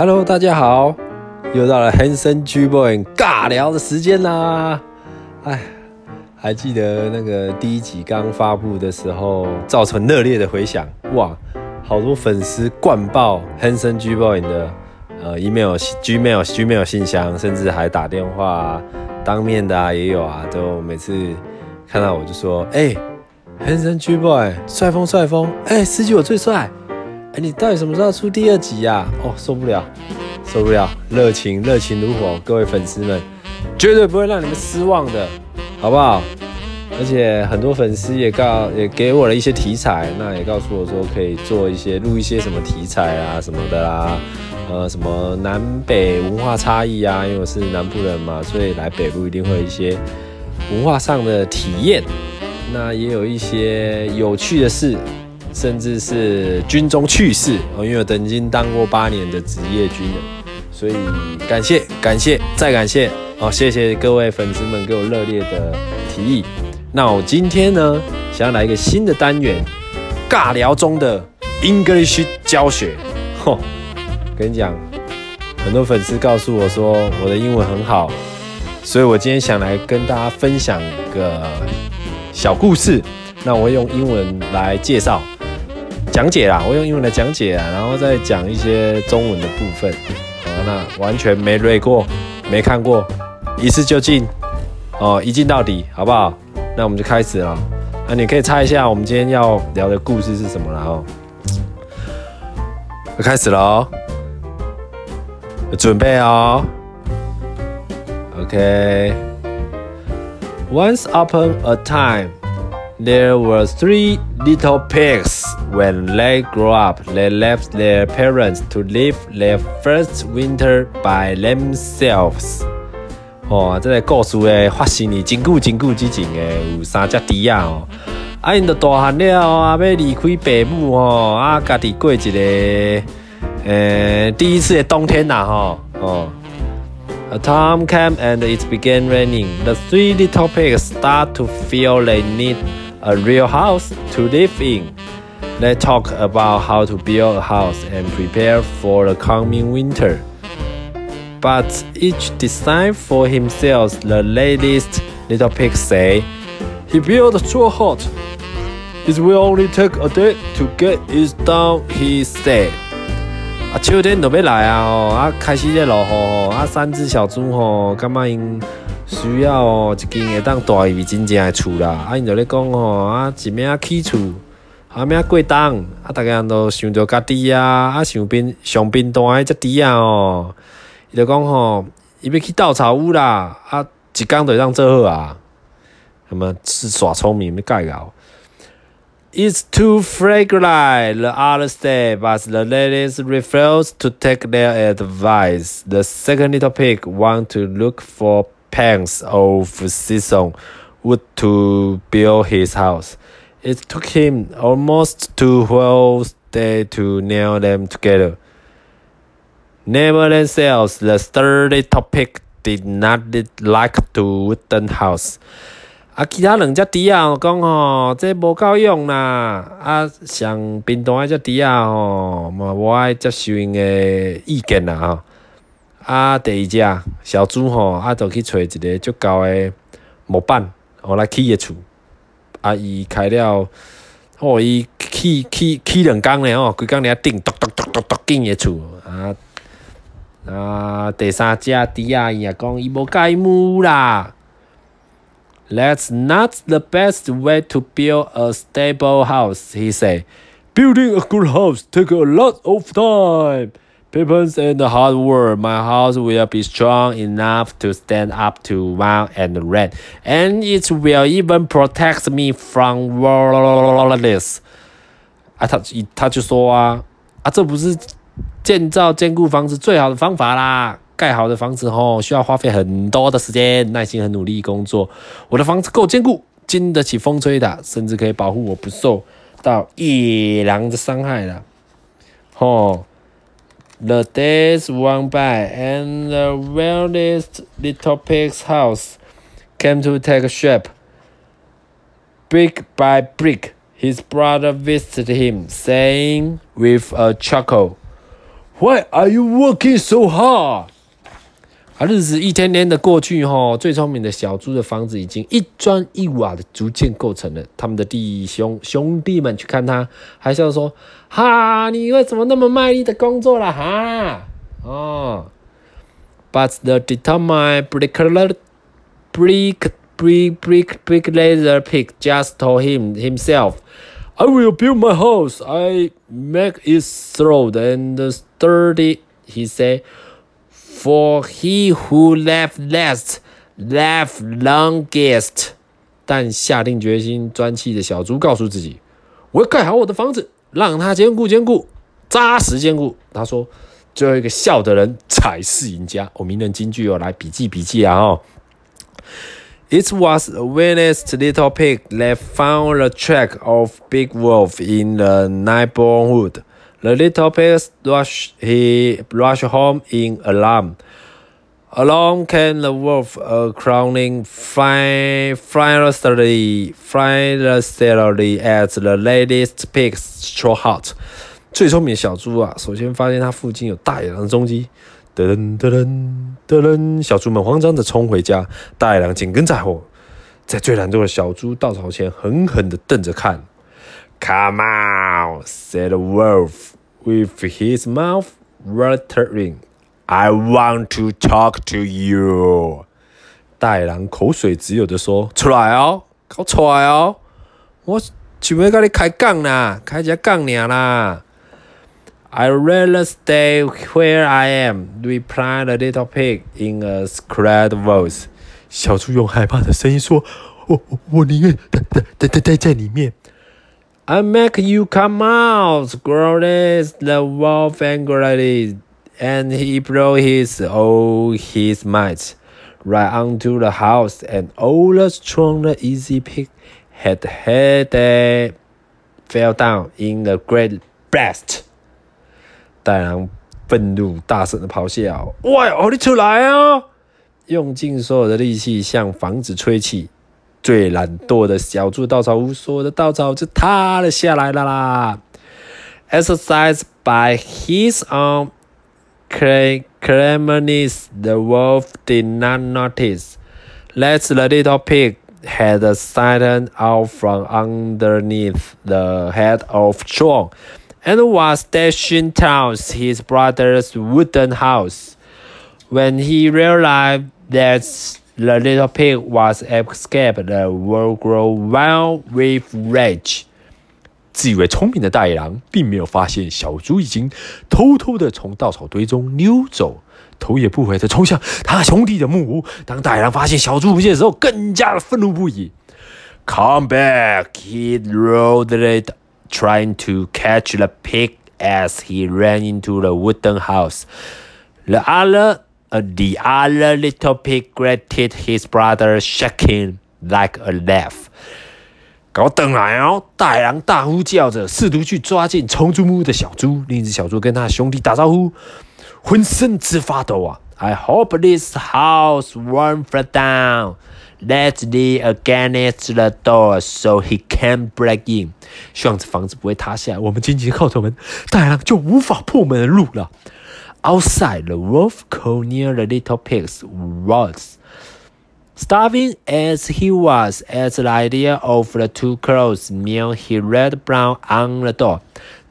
Hello，大家好，又到了 Hanson G Boy 尬聊的时间啦！哎，还记得那个第一集刚发布的时候，造成热烈的回响，哇，好多粉丝灌爆 Hanson G Boy 的呃 email、Gmail、Gmail 信箱，甚至还打电话、当面的啊也有啊，都每次看到我就说，哎，Hanson G Boy 帅风帅风，哎，司机我最帅。哎，你到底什么时候出第二集呀？哦，受不了，受不了，热情热情如火，各位粉丝们，绝对不会让你们失望的，好不好？而且很多粉丝也告也给我了一些题材，那也告诉我说可以做一些录一些什么题材啊什么的啦，呃，什么南北文化差异啊，因为我是南部人嘛，所以来北部一定会有一些文化上的体验，那也有一些有趣的事。甚至是军中趣事哦，因为我曾经当过八年的职业军人，所以感谢感谢再感谢哦，谢谢各位粉丝们给我热烈的提议。那我今天呢，想要来一个新的单元，尬聊中的 English 教学。吼，跟你讲，很多粉丝告诉我说我的英文很好，所以我今天想来跟大家分享个小故事。那我会用英文来介绍。讲解啦，我用英文来讲解啊，然后再讲一些中文的部分。好，那完全没累过，没看过，一次就进哦，一进到底，好不好？那我们就开始了。那你可以猜一下，我们今天要聊的故事是什么了哦？开始了哦，准备哦。OK。Once upon a time. There were three little pigs. When they grew up, they left their parents to live their first winter by themselves. 哦，这个故事的发生呢，真久真久之前的有三只猪仔哦。啊，因着大汉了啊，要离开父母哦，啊，家己过一个诶第一次的冬天呐吼哦。A time came and it began raining. The three little pigs start to feel they need a real house to live in. They talk about how to build a house and prepare for the coming winter. But each decide for himself. The latest little pig say, he built a straw hut. It will only take a day to get it done, he said. 啊，秋天就要来啊！吼，啊，开始在落雨吼，啊，三只小猪吼，感觉因 需要哦，一间会当大于真正的厝啦。啊，因就咧讲吼，啊，一名起厝，啊，名过冬，啊，大家人都想着家己啊，啊，想变上冰单迄只猪啊哦，伊就讲吼，伊要去稻草屋啦，啊，一工就当做好啊，什么是耍聪明要改搞。It's too fragrant, the other day, but the ladies refuse to take their advice. The second little pig want to look for pans of season wood to build his house. It took him almost two whole days to nail them together. Nevertheless, the sturdy topic did not like the wooden house. 啊，其他两只猪仔讲吼，这无够用啦！啊，上平淡迄只猪啊吼，嘛无爱接受因的意见啦。啊，第二只小猪吼，啊，就去找一个足够的木板，互来起个厝。啊，伊开了，哦，伊起起起两工咧吼，规工咧顶，咚咚咚咚咚建个厝。啊啊，第三只猪仔伊也讲伊无介木啦。That's not the best way to build a stable house, he said. Building a good house takes a lot of time. Patience and hard work, my house will be strong enough to stand up to wind and rain, and it will even protect me from this. 啊，他他就说啊，啊，这不是建造坚固房子最好的方法啦。盖好的房子吼，需要花费很多的时间，耐心和努力工作。我的房子够坚固，经得起风吹的，甚至可以保护我不受到野狼的伤害的。吼，The days went by, and the wildest little pig's house came to take shape. Brick by brick, his brother visited him, saying with a chuckle. Why are you working so hard？啊，日子一天天的过去，哈，最聪明的小猪的房子已经一砖一瓦的逐渐构成了。他们的弟兄兄弟们去看他，还笑说：“哈，你为什么那么卖力的工作了？哈，哦。” But the determined bricklayer, brick, brick, brick, bricklayer pig just told him himself. I will build my house. I make it strong and sturdy, he said. For he who left last, left longest. 但下定决心专气的小猪告诉自己：“我要盖好我的房子，让它坚固坚固，扎实坚固。”他说：“最后一个笑的人才是赢家。”我名人金句哦，来笔记笔记啊！哦。It was the winnest little pig that found the track of Big Wolf in the neighborhood. The little pigs rush. he rush home in alarm. Along came the wolf, a crowning fiercely, fiercely at the latest pig's straw hut. 最聪明的小猪啊，首先发现它附近有大野狼的踪迹。噔噔噔噔噔！小猪们慌张的冲回家，大野狼紧跟在后，在最懒惰的小猪稻草前狠狠的瞪着看。Come on, said the wolf, with his mouth watering. I want to talk to you. 大野狼口水直流的说：“出来哦，搞出来哦！我准备跟你开杠啦，开只杠尔啦。” I'd rather stay where I am, replied the little pig in a scared voice. 小猪用害怕的声音说：“我我我宁愿待待待待待在里面。” I make you come out, growled the wolf angrily, and he brought his all his might right onto the house, and all the strong, easy pig had head fell down in a great blast. 大狼愤怒大声的咆哮：“喂，哦，你出来啊！”用尽所有的力气向房子吹气。 最懒惰的小猪稻草屋，所有的稻草就塌了下来了啦。Exercised by his own cleverness, the wolf did not notice that the little pig had sighted out from underneath the head of Strong. and was stationed towards his brother's wooden house. When he realized that the little pig was escaped, the world grew wild with rage. 自以为聪明的大野狼并没有发现小猪已经偷偷的从稻草堆中溜走，头也不回的冲向他兄弟的木屋。当大野狼发现小猪不见的时候，更加的愤怒不已。Come back! He roared it trying to catch the pig as he ran into the wooden house. The other, uh, the other little pig greeted his brother, shaking like a leaf. 给我等来哦！大狼大呼叫着，试图去抓进冲出木屋的小猪。另一只小猪跟他兄弟打招呼，浑身直发抖啊！I hope this house won't fall down. Let's lean against the door so he can break in。希望这房子不会塌下来。我们紧紧靠着门，大狼就无法破门而入了。 Outside, the wolf called near the little pig's was. Starving as he was at the idea of the two crows meal, he read brown on the door.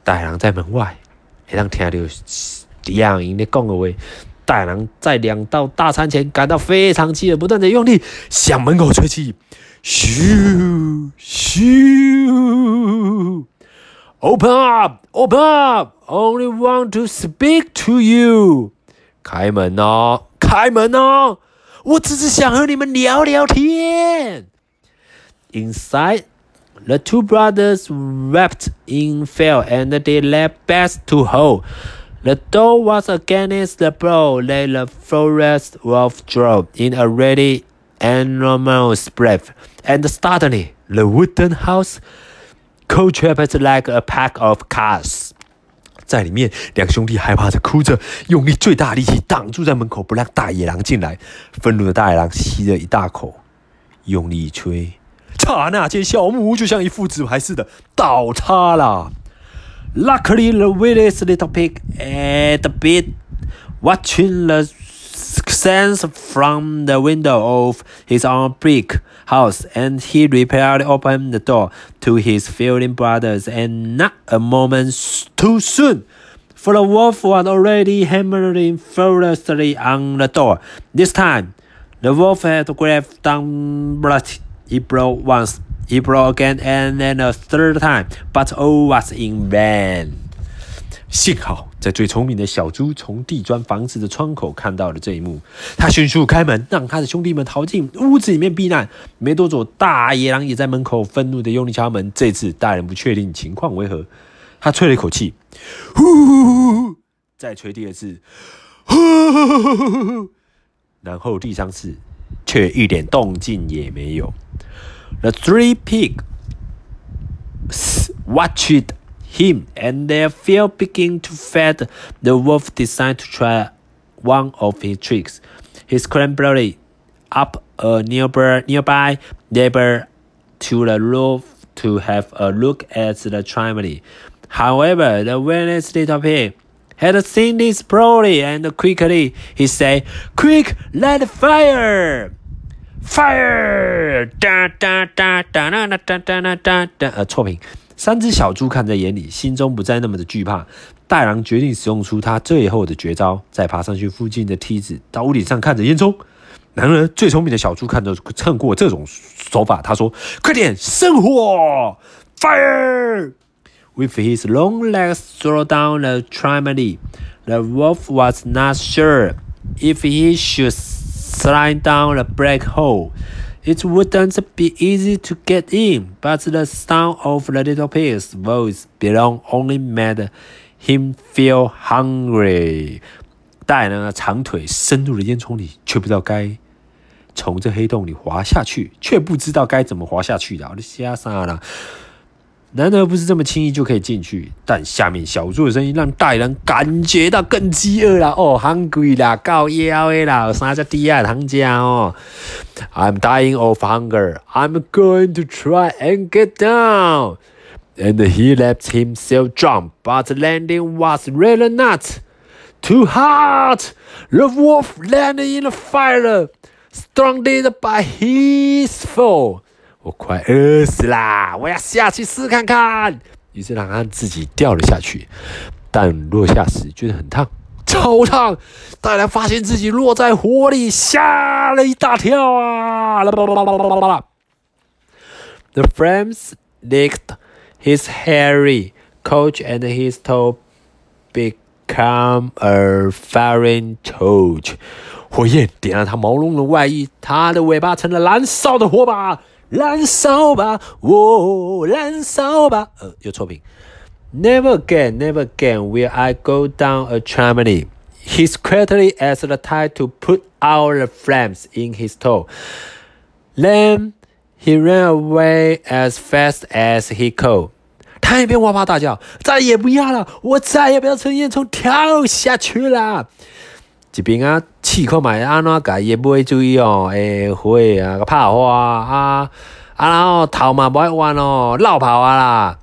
大狼在门外，会当听到敌人因咧讲的话。大狼在两道大餐前感到非常饥饿，不断的用力向门口吹气，咻咻 ，Open up, open up, only want to speak to you。开门哦，开门哦，我只是想和你们聊聊天。Inside, the two brothers wept in fear and they left best to hold. The door was against the blow that the forest wolf drove in a ready enormous breath, and suddenly the wooden house collapsed like a pack of cars 在里面，两兄弟害怕着，哭着，用力最大力气挡住在门口，不让大野狼进来。愤怒的大野狼吸了一大口，用力一吹，刹那间，小木屋就像一副纸牌似的倒塌了。Luckily, the village little pig ate a bit, watching the scenes from the window of his own brick house, and he repaired opened the door to his feeling brothers, and not a moment too soon. For the wolf was already hammering furiously on the door. This time, the wolf had grabbed down but he broke once, he broke again, and then a third time, but all was in vain. 幸好，在最聪明的小猪从地砖房子的窗口看到了这一幕，他迅速开门，让他的兄弟们逃进屋子里面避难。没多久，大野狼也在门口愤怒的用力敲门。这次，大人不确定情况为何，他吹了一口气，呼，呼,呼,呼再吹第二次，呼，然后第三次，却一点动静也没有。The three pigs watched him, and their fear begin to fade. The wolf decided to try one of his tricks. He scrambled up a nearby, nearby neighbor to the roof to have a look at the family. However, the wellness little pig had seen this promptly and quickly he said, Quick, light fire! Fire! 啊，错评。三只小猪看在眼里，心中不再那么的惧怕。大狼决定使用出他最后的绝招，再爬上去附近的梯子，到屋顶上看着烟囱。然而，最聪明的小猪看着趁过这种手法，他说：“快点生火！Fire！” With his long legs throw down the chimney, the wolf was not sure if he should slide down the black hole. It wouldn't be easy to get in, but the sound of the little pig's voice belong only made him feel hungry. 大人的长腿伸入了烟囱里，却不知道该从这黑洞里滑下去，却不知道该怎么滑下去的。我的瞎傻了。难得不是这么轻易就可以进去，但下面小猪的声音让大人感觉到更饥饿了。哦，hungry 啦，高腰的啦，三只低啊，糖家哦。I'm dying of hunger. I'm going to try and get down. And he let himself jump, but landing was really not too hard. The wolf landed in the fire, stronged by his fall. 我快饿死啦！我要下去试看看。于是让他自己掉了下去，但落下时觉得很烫，超烫！大狼发现自己落在火里，吓了一大跳啊！The flames licked his hairy coat and his toe become a fiery torch。火焰点燃他毛茸茸的外衣，他的尾巴成了燃烧的火把。燃烧吧，我燃烧吧。呃，有错评。Never again, never again will I go down a chimney. He quietly asked the tide to put out the flames in his toe. Then he ran away as fast as he could. 他一边哇哇大叫，再也不要了，我再也不要从烟囱跳下去了。 一边啊，试看卖安怎家己买注意哦，诶，花啊，个拍花啊，啊，然后头嘛无爱弯哦，绕跑啊啦。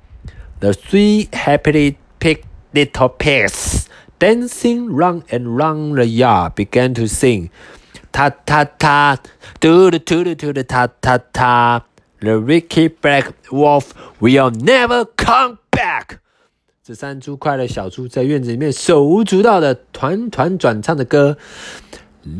The three happily pick little pigs dancing round and round the yard began to sing. Ta ta ta, do the do the do the ta ta ta. The wicked black wolf will never come back. 这三猪快乐小猪在院子里面手舞足蹈的团团转唱的歌，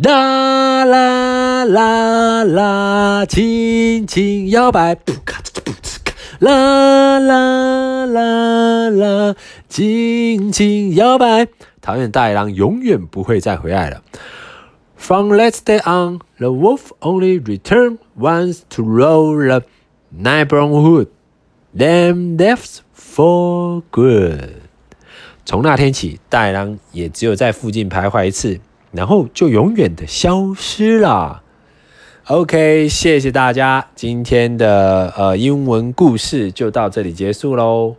啦啦啦啦，轻轻摇摆，噗咔哧噗哧咔，啦啦啦啦，轻轻摇摆。讨厌大野狼永远不会再回来了。From that day on, the wolf only returned once to roll the neighborhood, then left. For good。从那天起，大野狼也只有在附近徘徊一次，然后就永远的消失了。OK，谢谢大家，今天的呃英文故事就到这里结束喽。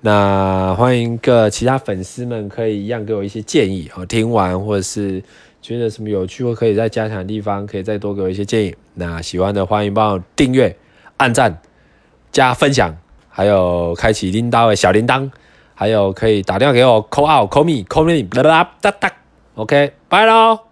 那欢迎各其他粉丝们可以一样给我一些建议哦，听完或者是觉得什么有趣或可以再加强的地方，可以再多给我一些建议。那喜欢的欢迎帮我订阅、按赞、加分享。还有开启铃铛的小铃铛，还有可以打电话给我，call out call me call me，哒哒哒哒，OK，拜喽。